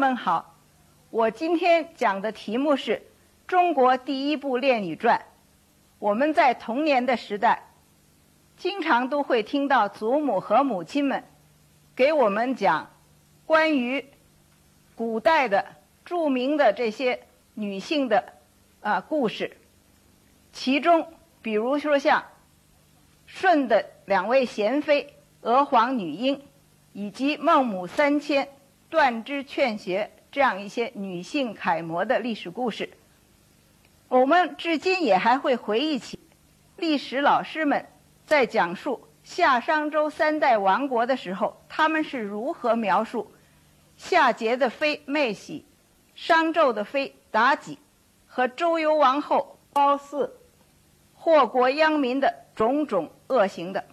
们好，我今天讲的题目是中国第一部《恋女传》。我们在童年的时代，经常都会听到祖母和母亲们给我们讲关于古代的著名的这些女性的啊故事。其中，比如说像舜的两位贤妃娥皇、女英，以及孟母三迁、断肢劝学这样一些女性楷模的历史故事，我们至今也还会回忆起历史老师们在讲述夏商周三代王国的时候，他们是如何描述夏桀的妃妹喜、商纣的妃妲己和周幽王后褒姒祸国殃民的种种恶行的。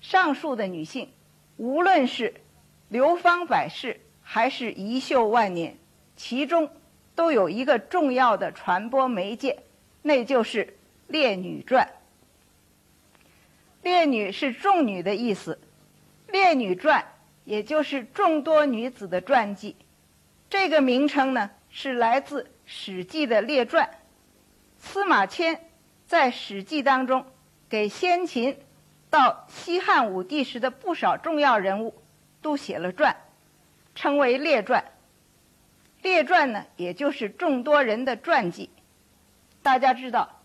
上述的女性，无论是流芳百世还是遗秀万年，其中都有一个重要的传播媒介，那就是《列女传》。烈女是众女的意思，《烈女传》也就是众多女子的传记。这个名称呢，是来自《史记》的列传。司马迁在《史记》当中给先秦。到西汉武帝时的不少重要人物都写了传，称为列传。列传呢，也就是众多人的传记。大家知道，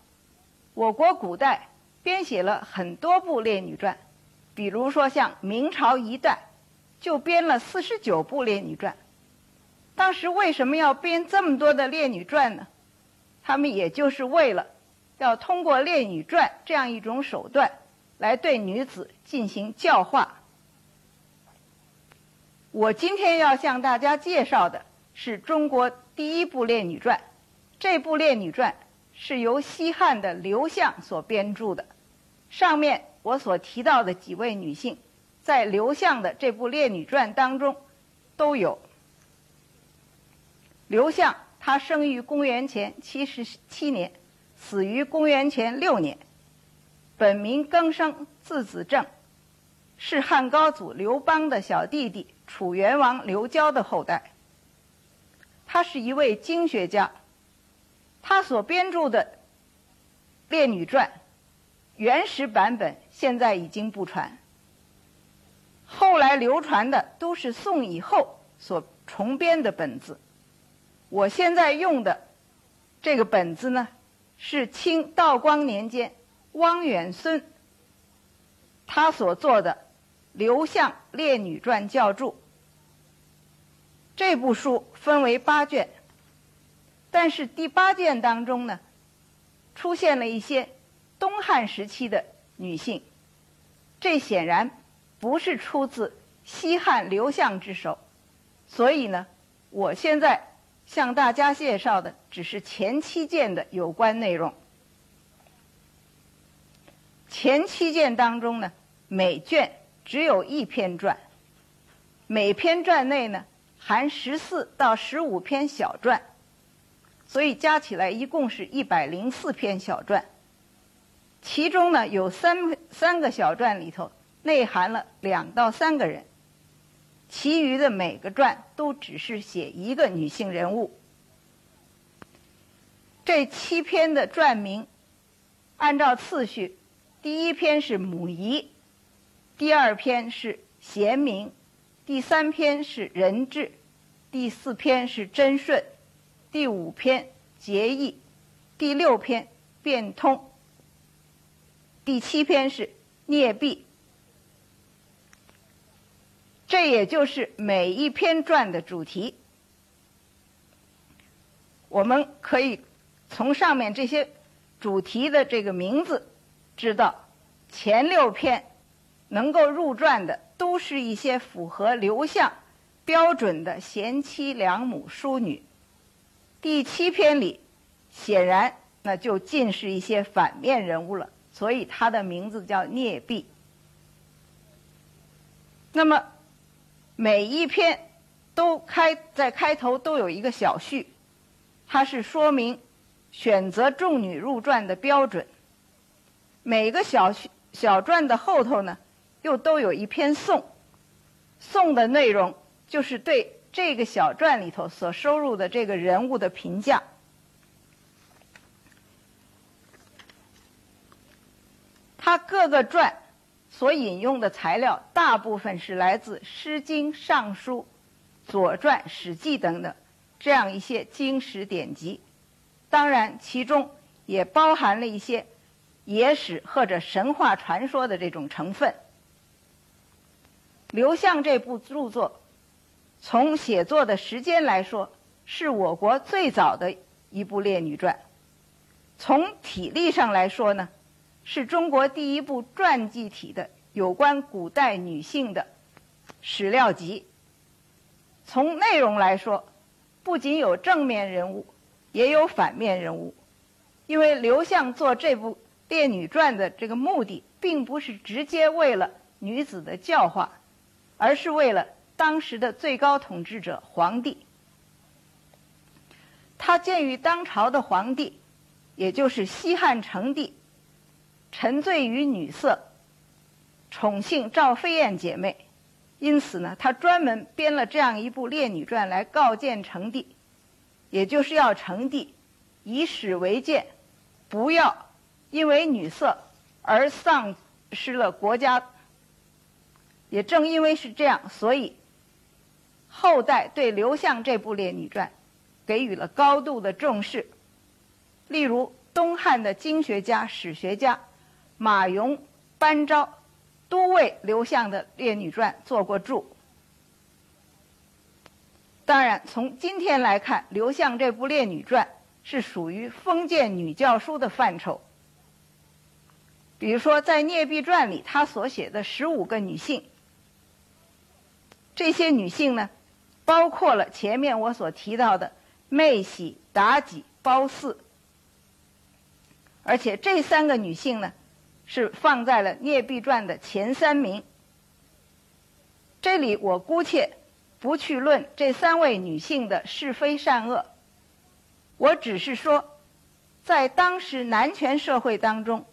我国古代编写了很多部列女传，比如说像明朝一代就编了四十九部列女传。当时为什么要编这么多的列女传呢？他们也就是为了要通过列女传这样一种手段。来对女子进行教化。我今天要向大家介绍的是中国第一部《列女传》。这部《列女传》是由西汉的刘向所编著的。上面我所提到的几位女性，在刘向的这部《列女传》当中都有。刘向，他生于公元前七十七年，死于公元前六年。本名更生，字子正，是汉高祖刘邦的小弟弟楚元王刘交的后代。他是一位经学家，他所编著的《列女传》原始版本现在已经不传，后来流传的都是宋以后所重编的本子。我现在用的这个本子呢，是清道光年间。汪远孙他所做的《刘向列女传教注》这部书分为八卷，但是第八卷当中呢，出现了一些东汉时期的女性，这显然不是出自西汉刘向之手，所以呢，我现在向大家介绍的只是前七卷的有关内容。前七卷当中呢，每卷只有一篇传，每篇传内呢含十四到十五篇小传，所以加起来一共是一百零四篇小传。其中呢有三三个小传里头内含了两到三个人，其余的每个传都只是写一个女性人物。这七篇的传名按照次序。第一篇是母仪，第二篇是贤明，第三篇是仁智，第四篇是贞顺，第五篇节义，第六篇变通，第七篇是涅弊。这也就是每一篇传的主题。我们可以从上面这些主题的这个名字。知道前六篇能够入传的，都是一些符合刘向标准的贤妻良母淑女。第七篇里，显然那就尽是一些反面人物了，所以它的名字叫孽婢。那么每一篇都开在开头都有一个小序，它是说明选择众女入传的标准。每个小小传的后头呢，又都有一篇颂，颂的内容就是对这个小传里头所收入的这个人物的评价。他各个传所引用的材料，大部分是来自《诗经》《尚书》《左传》《史记》等等这样一些经史典籍。当然，其中也包含了一些野史或者神话传说的这种成分。刘向这部著作，从写作的时间来说，是我国最早的一部列女传；从体例上来说呢。是中国第一部传记体的有关古代女性的史料集。从内容来说，不仅有正面人物，也有反面人物。因为刘向做这部《列女传》的这个目的，并不是直接为了女子的教化，而是为了当时的最高统治者皇帝。他鉴于当朝的皇帝，也就是西汉成帝。沉醉于女色，宠幸赵飞燕姐妹，因此呢，他专门编了这样一部《列女传》来告诫成帝，也就是要成帝以史为鉴，不要因为女色而丧失了国家。也正因为是这样，所以后代对刘向这部《列女传》给予了高度的重视。例如，东汉的经学家、史学家。马融、班昭都为刘向的《列女传》做过注。当然，从今天来看，刘向这部《列女传》是属于封建女教书的范畴。比如说，在《聂壁传》里，他所写的十五个女性，这些女性呢，包括了前面我所提到的妹喜、妲己、褒姒，而且这三个女性呢。是放在了《聂壁传》的前三名。这里我姑且不去论这三位女性的是非善恶，我只是说，在当时男权社会当中，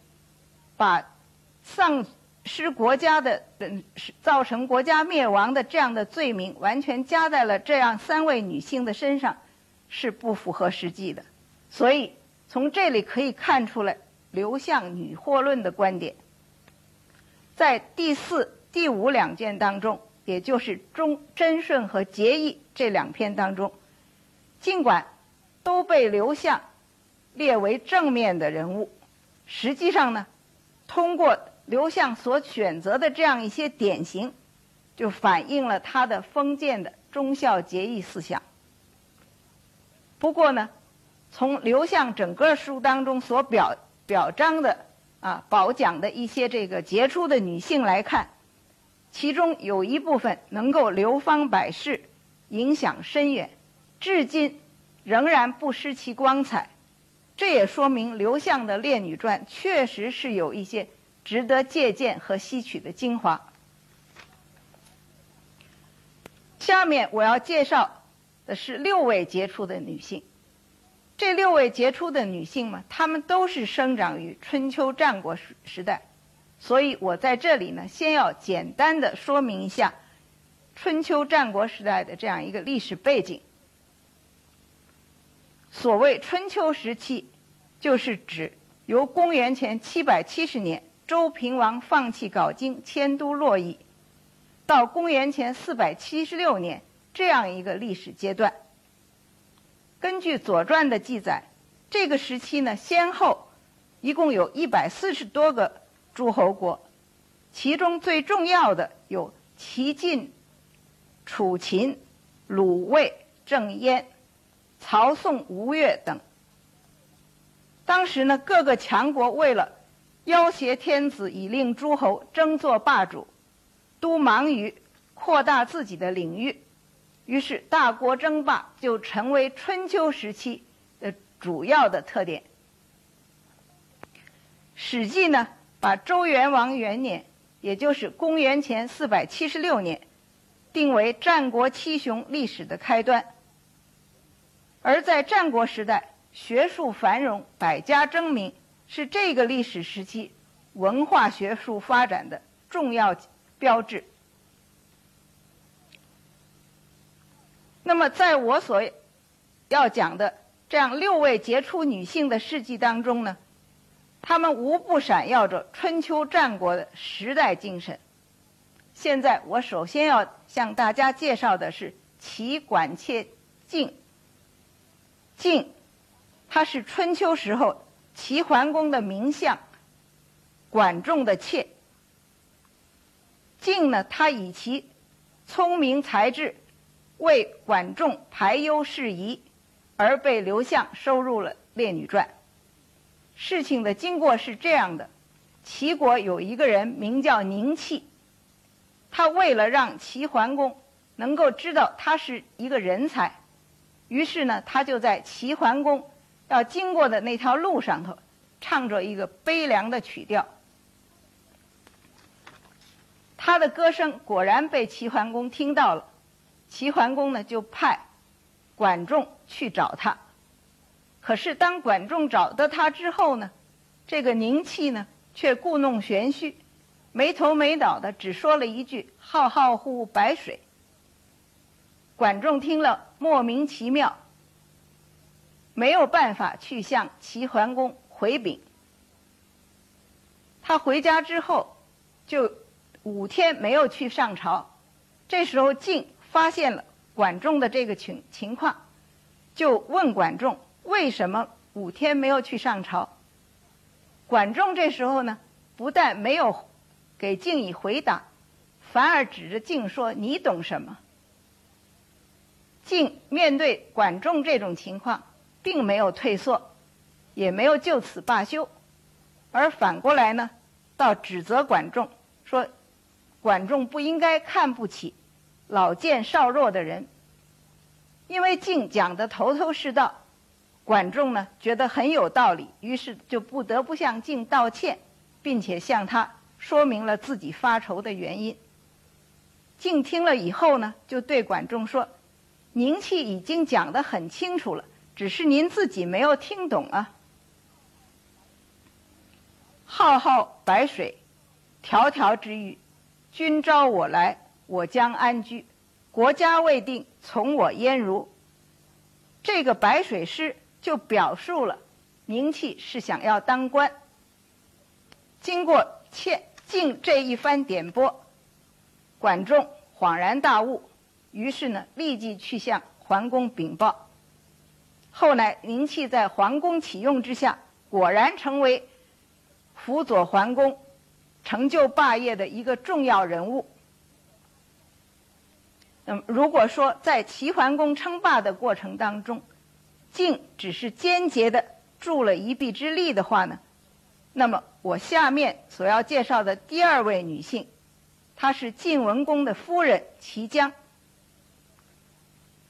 把丧是国家的嗯、造成国家灭亡的这样的罪名完全加在了这样三位女性的身上，是不符合实际的。所以从这里可以看出来。刘向女祸论的观点，在第四、第五两卷当中，也就是《中贞顺》和《节义》这两篇当中，尽管都被刘向列为正面的人物，实际上呢，通过刘向所选择的这样一些典型，就反映了他的封建的忠孝节义思想。不过呢，从刘向整个书当中所表。表彰的啊，褒奖的一些这个杰出的女性来看，其中有一部分能够流芳百世，影响深远，至今仍然不失其光彩。这也说明刘向的《列女传》确实是有一些值得借鉴和吸取的精华。下面我要介绍的是六位杰出的女性。这六位杰出的女性嘛，她们都是生长于春秋战国时时代，所以我在这里呢，先要简单的说明一下春秋战国时代的这样一个历史背景。所谓春秋时期，就是指由公元前770年周平王放弃镐京迁都洛邑，到公元前476年这样一个历史阶段。根据《左传》的记载，这个时期呢，先后一共有一百四十多个诸侯国，其中最重要的有齐、晋、楚、秦、鲁、卫、郑、燕、曹、宋、吴越等。当时呢，各个强国为了要挟天子，以令诸侯争做霸主，都忙于扩大自己的领域。于是，大国争霸就成为春秋时期的主要的特点。《史记》呢，把周元王元年，也就是公元前476年，定为战国七雄历史的开端。而在战国时代，学术繁荣，百家争鸣，是这个历史时期文化学术发展的重要标志。那么，在我所要讲的这样六位杰出女性的事迹当中呢，她们无不闪耀着春秋战国的时代精神。现在，我首先要向大家介绍的是齐管妾静。静，她是春秋时候齐桓公的名相管仲的妾。静呢，她以其聪明才智。为管仲排忧释疑，而被刘向收入了《列女传》。事情的经过是这样的：齐国有一个人名叫宁戚，他为了让齐桓公能够知道他是一个人才，于是呢，他就在齐桓公要经过的那条路上头唱着一个悲凉的曲调。他的歌声果然被齐桓公听到了。齐桓公呢，就派管仲去找他。可是当管仲找到他之后呢，这个宁戚呢，却故弄玄虚，没头没脑的只说了一句“浩浩乎白水”。管仲听了莫名其妙，没有办法去向齐桓公回禀。他回家之后，就五天没有去上朝。这时候晋。发现了管仲的这个情情况，就问管仲为什么五天没有去上朝。管仲这时候呢，不但没有给晋以回答，反而指着晋说：“你懂什么？”晋面对管仲这种情况，并没有退缩，也没有就此罢休，而反过来呢，倒指责管仲说：“管仲不应该看不起。”老健少弱的人，因为敬讲的头头是道，管仲呢觉得很有道理，于是就不得不向敬道歉，并且向他说明了自己发愁的原因。敬听了以后呢，就对管仲说：“宁戚已经讲得很清楚了，只是您自己没有听懂啊。浩浩白水，迢迢之域，君召我来。”我将安居，国家未定，从我焉如？这个白水诗就表述了宁戚是想要当官。经过切敬这一番点拨，管仲恍然大悟，于是呢，立即去向桓公禀报。后来宁戚在桓公启用之下，果然成为辅佐桓公、成就霸业的一个重要人物。那么，如果说在齐桓公称霸的过程当中，晋只是间接的助了一臂之力的话呢，那么我下面所要介绍的第二位女性，她是晋文公的夫人齐姜。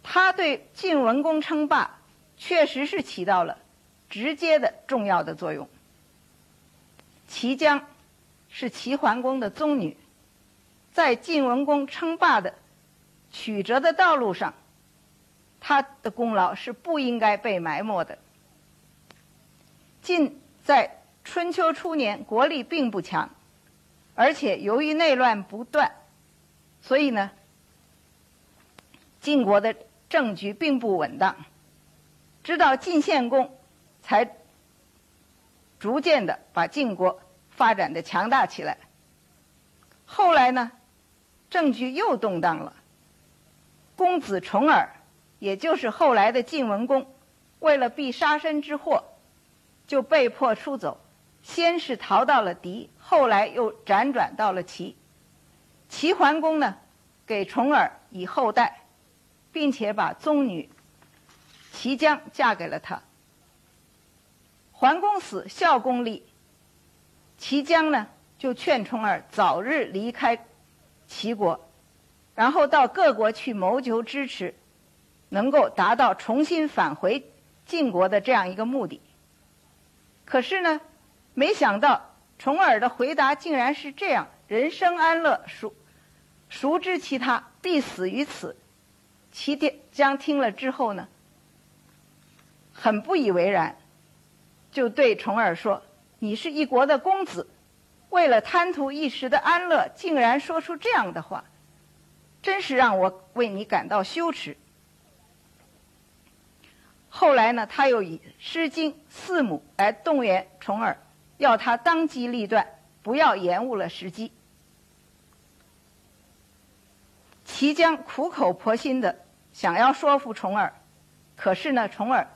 她对晋文公称霸确实是起到了直接的重要的作用。齐姜是齐桓公的宗女，在晋文公称霸的。曲折的道路上，他的功劳是不应该被埋没的。晋在春秋初年国力并不强，而且由于内乱不断，所以呢，晋国的政局并不稳当。直到晋献公，才逐渐的把晋国发展的强大起来。后来呢，政局又动荡了。公子重耳，也就是后来的晋文公，为了避杀身之祸，就被迫出走。先是逃到了狄，后来又辗转到了齐。齐桓公呢，给重耳以后代，并且把宗女齐姜嫁给了他。桓公死，孝公立，齐姜呢就劝重耳早日离开齐国。然后到各国去谋求支持，能够达到重新返回晋国的这样一个目的。可是呢，没想到重耳的回答竟然是这样：“人生安乐，孰孰知其他？必死于此。”齐姜听了之后呢，很不以为然，就对重耳说：“你是一国的公子，为了贪图一时的安乐，竟然说出这样的话。”真是让我为你感到羞耻。后来呢，他又以《诗经》四母来动员重耳，要他当机立断，不要延误了时机。齐姜苦口婆心的想要说服重耳，可是呢，重耳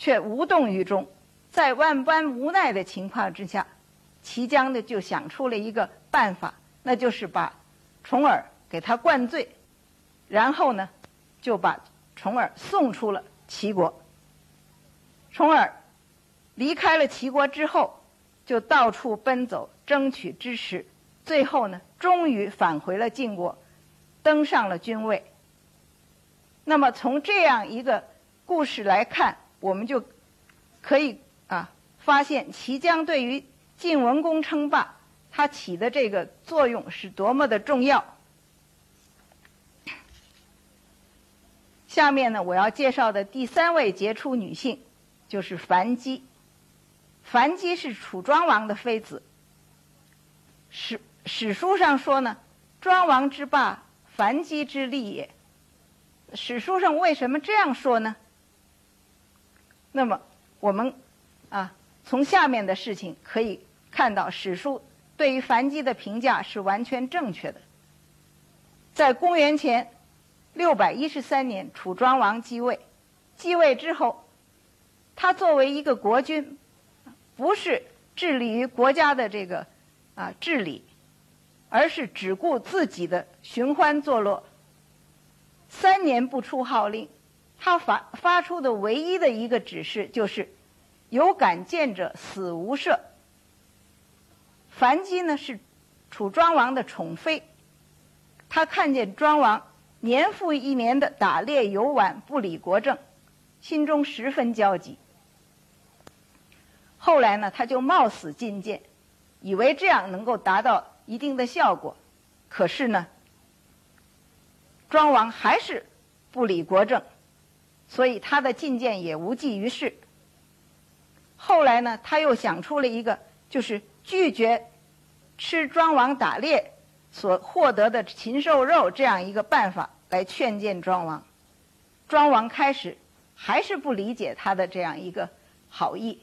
却无动于衷。在万般无奈的情况之下，齐姜呢就想出了一个办法，那就是把重耳给他灌醉，然后呢就把重耳送出了齐国。重耳离开了齐国之后，就到处奔走，争取支持，最后呢，终于返回了晋国，登上了君位。那么从这样一个故事来看，我们就可以啊发现齐姜对于晋文公称霸，它起的这个作用是多么的重要。下面呢，我要介绍的第三位杰出女性。就是樊姬，樊姬是楚庄王的妃子。史史书上说呢，庄王之霸，樊姬之利也。史书上为什么这样说呢？那么我们啊，从下面的事情可以看到，史书对于樊姬的评价是完全正确的。在公元前六百一十三年，楚庄王继位，继位之后。他作为一个国君，不是致力于国家的这个啊治理，而是只顾自己的寻欢作乐。三年不出号令，他发发出的唯一的一个指示就是“有敢谏者，死无赦”。樊姬呢是楚庄王的宠妃，他看见庄王年复一年的打猎游玩，不理国政，心中十分焦急。后来呢，他就冒死进谏，以为这样能够达到一定的效果。可是呢，庄王还是不理国政，所以他的进谏也无济于事。后来呢，他又想出了一个，就是拒绝吃庄王打猎所获得的禽兽肉这样一个办法来劝谏庄王。庄王开始还是不理解他的这样一个好意。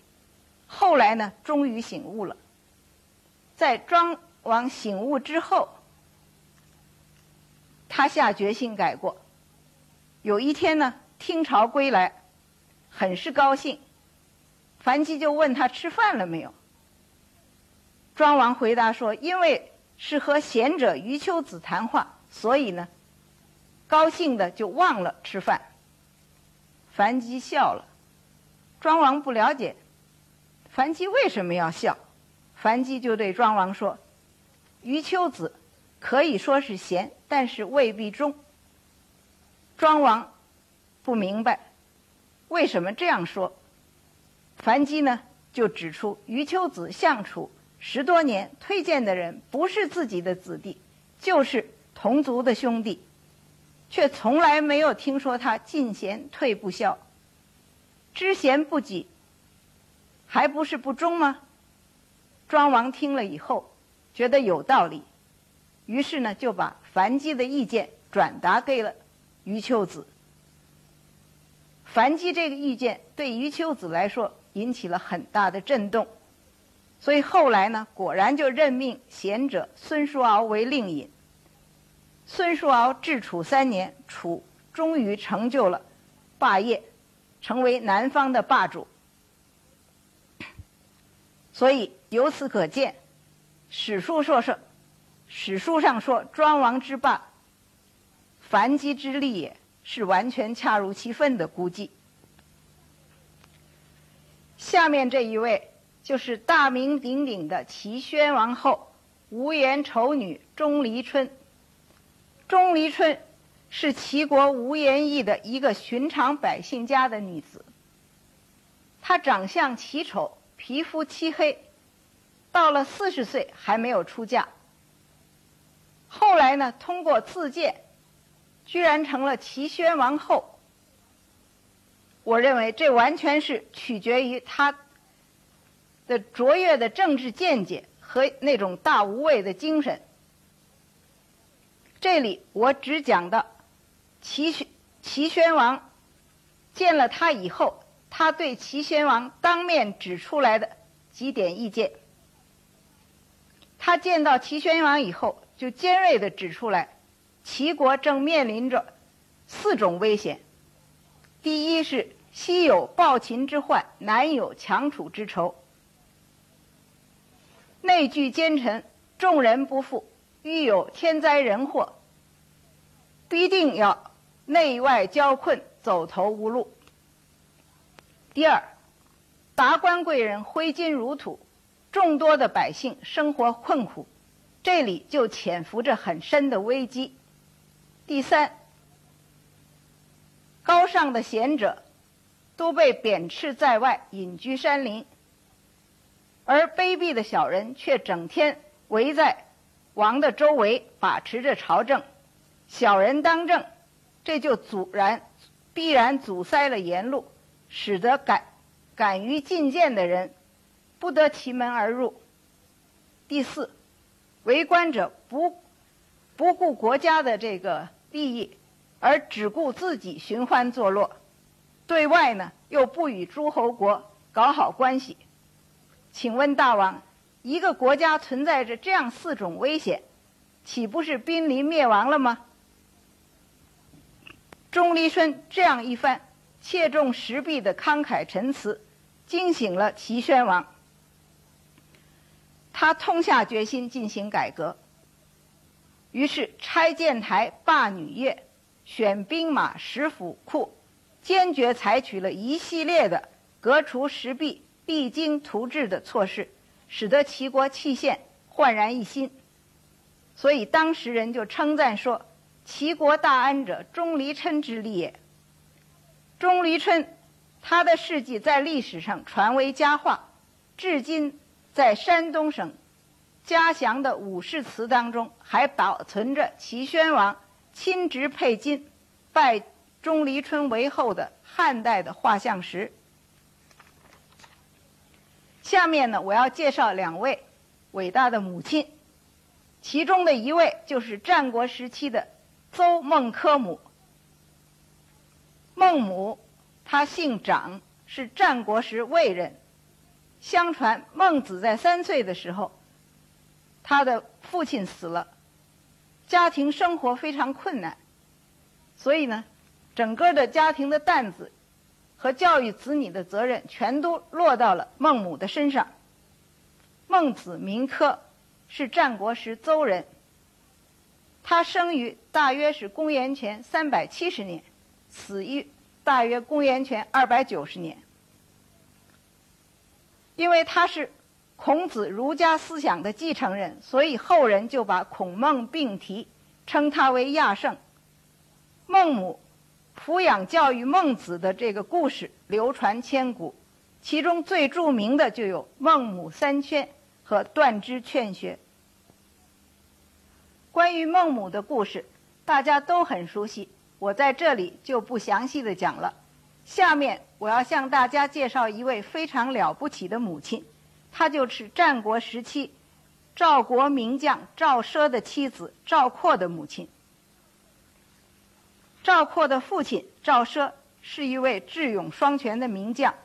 后来呢，终于醒悟了。在庄王醒悟之后，他下决心改过。有一天呢，听朝归来，很是高兴。樊姬就问他吃饭了没有。庄王回答说：“因为是和贤者余秋子谈话，所以呢，高兴的就忘了吃饭。”樊姬笑了。庄王不了解。樊姬为什么要笑？樊姬就对庄王说：“余秋子可以说是贤，但是未必忠。”庄王不明白为什么这样说。樊姬呢，就指出余秋子相处十多年，推荐的人不是自己的子弟，就是同族的兄弟，却从来没有听说他进贤退不肖，知贤不己。还不是不忠吗？庄王听了以后，觉得有道理，于是呢，就把樊姬的意见转达给了余秋子。樊姬这个意见对余秋子来说引起了很大的震动，所以后来呢，果然就任命贤者孙叔敖为令尹。孙叔敖治楚三年，楚终于成就了霸业，成为南方的霸主。所以由此可见，史书说是，史书上说庄王之霸，樊姬之利也是完全恰如其分的估计。下面这一位就是大名鼎鼎的齐宣王后无颜丑女钟离春。钟离春是齐国无颜邑的一个寻常百姓家的女子，她长相奇丑。皮肤漆黑，到了四十岁还没有出嫁。后来呢，通过自荐，居然成了齐宣王后。我认为这完全是取决于他的卓越的政治见解和那种大无畏的精神。这里我只讲到齐宣齐宣王见了他以后，他对齐宣王当面指出来的几点意见。他见到齐宣王以后，就尖锐地指出来，齐国正面临着四种危险。第一是西有暴秦之患，南有强楚之仇，内聚奸臣，众人不富，遇有天灾人祸，必定要内外交困，走投无路。第二，达官贵人挥金如土。众多的百姓生活困苦，这里就潜伏着很深的危机。第三，高尚的贤者都被贬斥在外，隐居山林，而卑鄙的小人却整天围在王的周围，把持着朝政。小人当政，这就阻然必然阻塞了言路，使得敢敢于进谏的人。不得其门而入。第四，为官者不不顾国家的这个利益，而只顾自己寻欢作乐，对外呢又不与诸侯国搞好关系。请问大王，一个国家存在着这样四种危险，岂不是濒临灭亡了吗？钟离春这样一番切中时弊的慷慨陈词，惊醒了齐宣王。他痛下决心进行改革，于是拆建台、罢女乐、选兵马、食府库，坚决采取了一系列的革除时弊、励精图治的措施，使得齐国气县焕然一新。所以当时人就称赞说：“齐国大安者，钟离琛之力也。”钟离琛，他的事迹在历史上传为佳话，至今。在山东省嘉祥的武士祠当中，还保存着齐宣王亲执佩金、拜钟离春为后的汉代的画像石。下面呢，我要介绍两位伟大的母亲，其中的一位就是战国时期的邹孟轲母。孟母，她姓长，是战国时魏人。相传孟子在三岁的时候，他的父亲死了，家庭生活非常困难，所以呢，整个的家庭的担子和教育子女的责任全都落到了孟母的身上。孟子名轲，是战国时邹人。他生于大约是公元前三百七十年，死于大约公元前二百九十年。因为他是孔子儒家思想的继承人，所以后人就把孔孟并提，称他为亚圣。孟母抚养教育孟子的这个故事流传千古，其中最著名的就有孟母三迁和断肢劝学。关于孟母的故事，大家都很熟悉，我在这里就不详细的讲了。下面我要向大家介绍一位非常了不起的母亲，她就是战国时期赵国名将赵奢的妻子赵括的母亲。赵括的父亲赵奢是一位智勇双全的名将，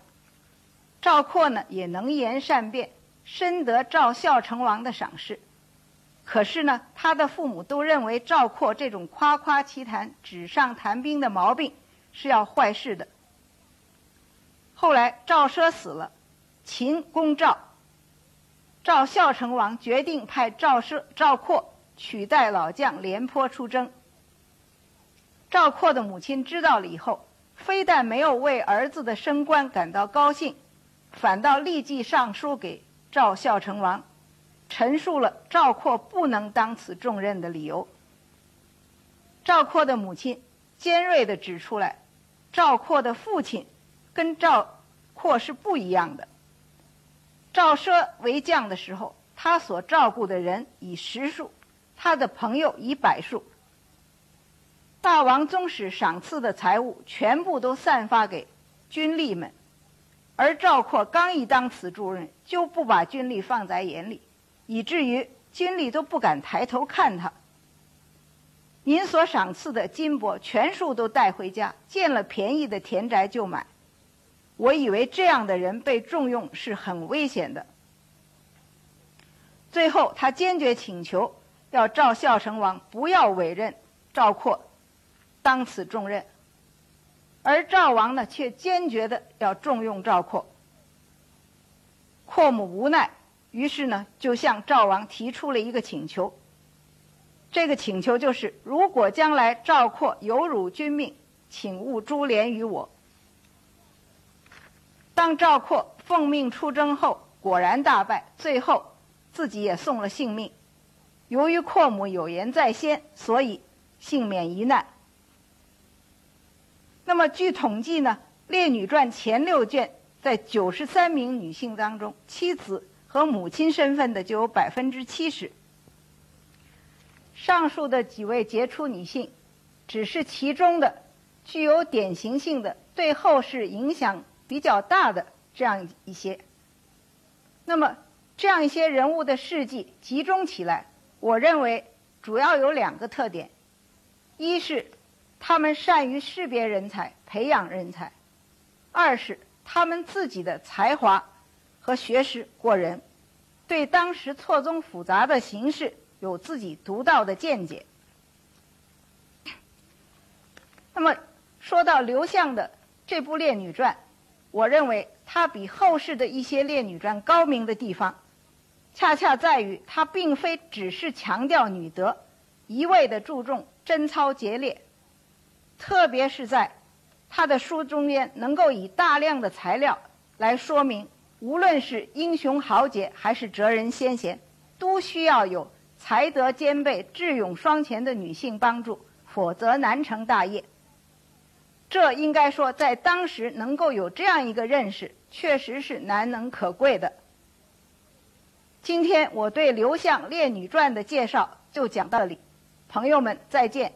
赵括呢也能言善辩，深得赵孝成王的赏识。可是呢，他的父母都认为赵括这种夸夸其谈、纸上谈兵的毛病是要坏事的。后来赵奢死了，秦攻赵，赵孝成王决定派赵奢、赵括取代老将廉颇出征。赵括的母亲知道了以后，非但没有为儿子的升官感到高兴，反倒立即上书给赵孝成王，陈述了赵括不能当此重任的理由。赵括的母亲尖锐地指出来，赵括的父亲。跟赵括是不一样的。赵奢为将的时候，他所照顾的人以十数，他的朋友以百数。大王宗室赏赐的财物全部都散发给军吏们，而赵括刚一当此重任，就不把军吏放在眼里，以至于军吏都不敢抬头看他。您所赏赐的金帛全数都带回家，见了便宜的田宅就买。我以为这样的人被重用是很危险的。最后，他坚决请求要赵孝成王不要委任赵括当此重任，而赵王呢却坚决的要重用赵括。阔母无奈，于是呢就向赵王提出了一个请求。这个请求就是：如果将来赵括有辱君命，请勿株连于我。当赵括奉命出征后，果然大败，最后自己也送了性命。由于阔母有言在先，所以幸免一难。那么据统计呢，《列女传》前六卷在九十三名女性当中，妻子和母亲身份的就有百分之七十。上述的几位杰出女性，只是其中的具有典型性的，对后世影响。比较大的这样一些，那么这样一些人物的事迹集中起来，我认为主要有两个特点：一是他们善于识别人才、培养人才；二是他们自己的才华和学识过人，对当时错综复杂的形势有自己独到的见解。那么说到刘向的这部《列女传》。我认为他比后世的一些列女传高明的地方，恰恰在于他并非只是强调女德，一味的注重贞操节烈，特别是在他的书中间，能够以大量的材料来说明，无论是英雄豪杰还是哲人先贤，都需要有才德兼备、智勇双全的女性帮助，否则难成大业。这应该说，在当时能够有这样一个认识，确实是难能可贵的。今天我对刘向《列女传》的介绍就讲到这里，朋友们再见。